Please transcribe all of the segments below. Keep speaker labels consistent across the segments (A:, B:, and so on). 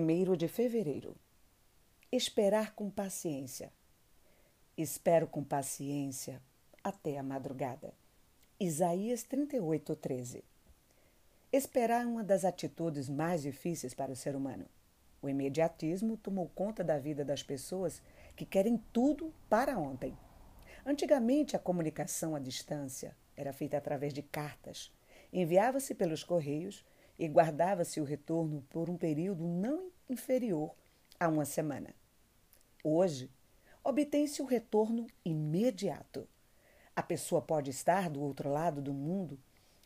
A: 1 de fevereiro. Esperar com paciência. Espero com paciência até a madrugada. Isaías 38, 13. Esperar é uma das atitudes mais difíceis para o ser humano. O imediatismo tomou conta da vida das pessoas que querem tudo para ontem. Antigamente, a comunicação à distância era feita através de cartas. Enviava-se pelos correios e guardava-se o retorno por um período não inferior a uma semana. Hoje, obtém-se o retorno imediato. A pessoa pode estar do outro lado do mundo,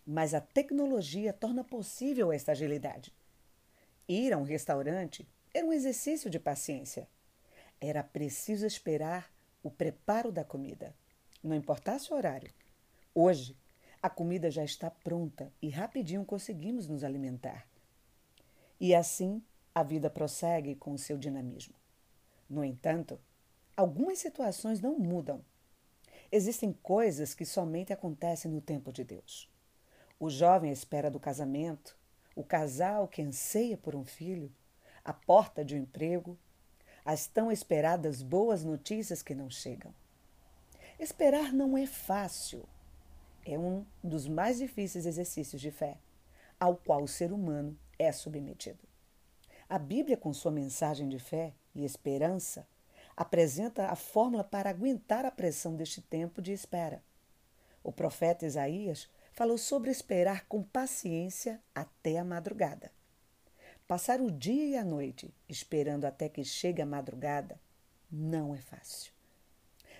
A: mas a tecnologia torna possível esta agilidade. Ir a um restaurante era um exercício de paciência. Era preciso esperar o preparo da comida, não importasse o horário. Hoje, a comida já está pronta e rapidinho conseguimos nos alimentar. E assim a vida prossegue com o seu dinamismo. No entanto, algumas situações não mudam. Existem coisas que somente acontecem no tempo de Deus. O jovem à espera do casamento, o casal que anseia por um filho, a porta de um emprego, as tão esperadas boas notícias que não chegam. Esperar não é fácil é um dos mais difíceis exercícios de fé ao qual o ser humano é submetido. A Bíblia, com sua mensagem de fé e esperança, apresenta a fórmula para aguentar a pressão deste tempo de espera. O profeta Isaías falou sobre esperar com paciência até a madrugada. Passar o dia e a noite esperando até que chegue a madrugada não é fácil.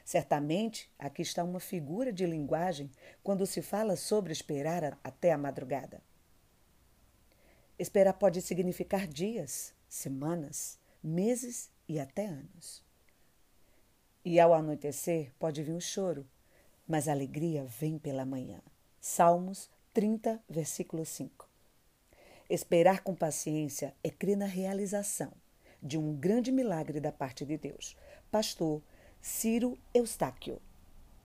A: Certamente, aqui está uma figura de linguagem quando se fala sobre esperar até a madrugada. Esperar pode significar dias, semanas, meses e até anos. E ao anoitecer pode vir o choro, mas a alegria vem pela manhã. Salmos 30, versículo 5. Esperar com paciência é crer na realização de um grande milagre da parte de Deus. Pastor Ciro Eustáquio.